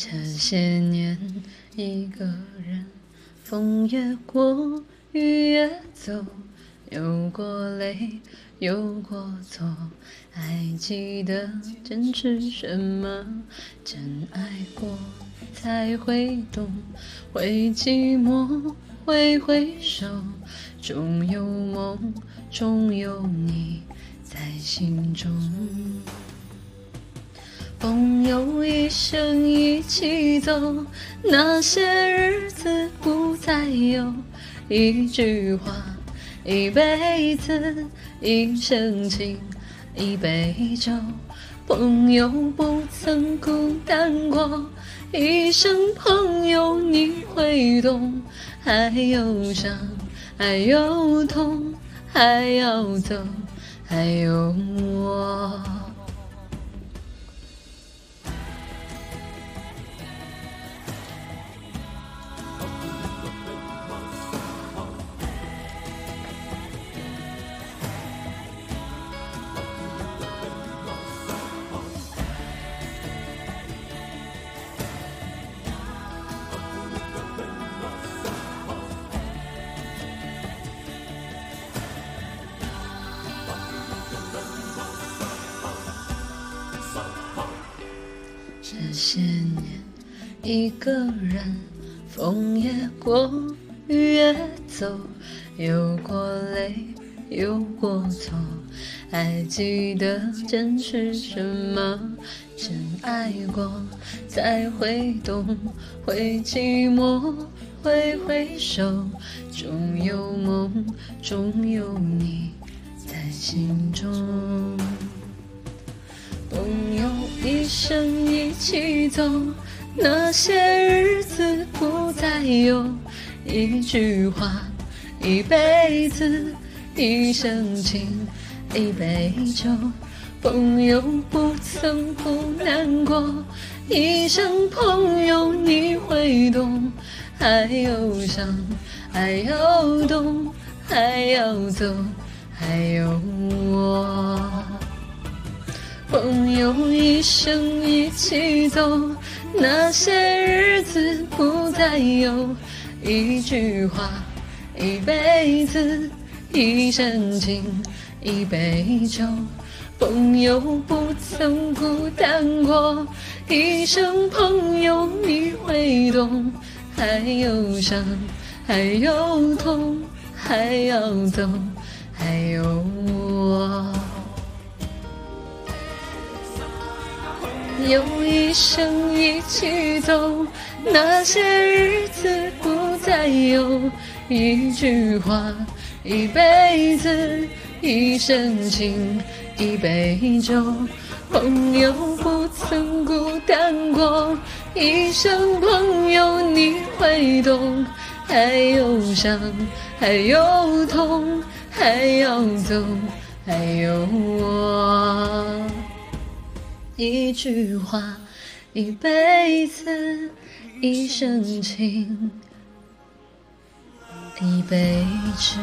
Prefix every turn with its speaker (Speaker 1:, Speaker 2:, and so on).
Speaker 1: 这些年，一个人，风也过，雨也走，有过泪，有过错，还记得坚持什么？真爱过才会懂，会寂寞，会回首，终有梦，终有你在心中。朋友一生一起走，那些日子不再有。一句话，一辈子，一生情，一杯酒。朋友不曾孤单过，一生朋友你会懂。还有伤，还有痛，还要走，还有我。一个人，风也过，雨也走，有过泪，有过错，还记得坚持什么？真爱过才会懂，会寂寞，会回首，终有梦，终有你在心中。朋友一生一起走，那些日子不再有。一句话，一辈子，一生情，一杯酒。朋友不曾不难过，一生朋友你会懂。还有伤，还有痛，还要走，还有我。朋友一生一起走，那些日子不再有。一句话，一辈子，一生情，一杯酒。朋友不曾孤单过，一生朋友你会懂。还有伤，还有痛，还要走，还有我。有一生一起走，那些日子不再有。一句话，一辈子，一生情，一杯酒。朋友不曾孤单过，一生朋友你会懂。还有伤，还有痛，还要走，还有我。一句话，一辈子，一生情，一杯酒。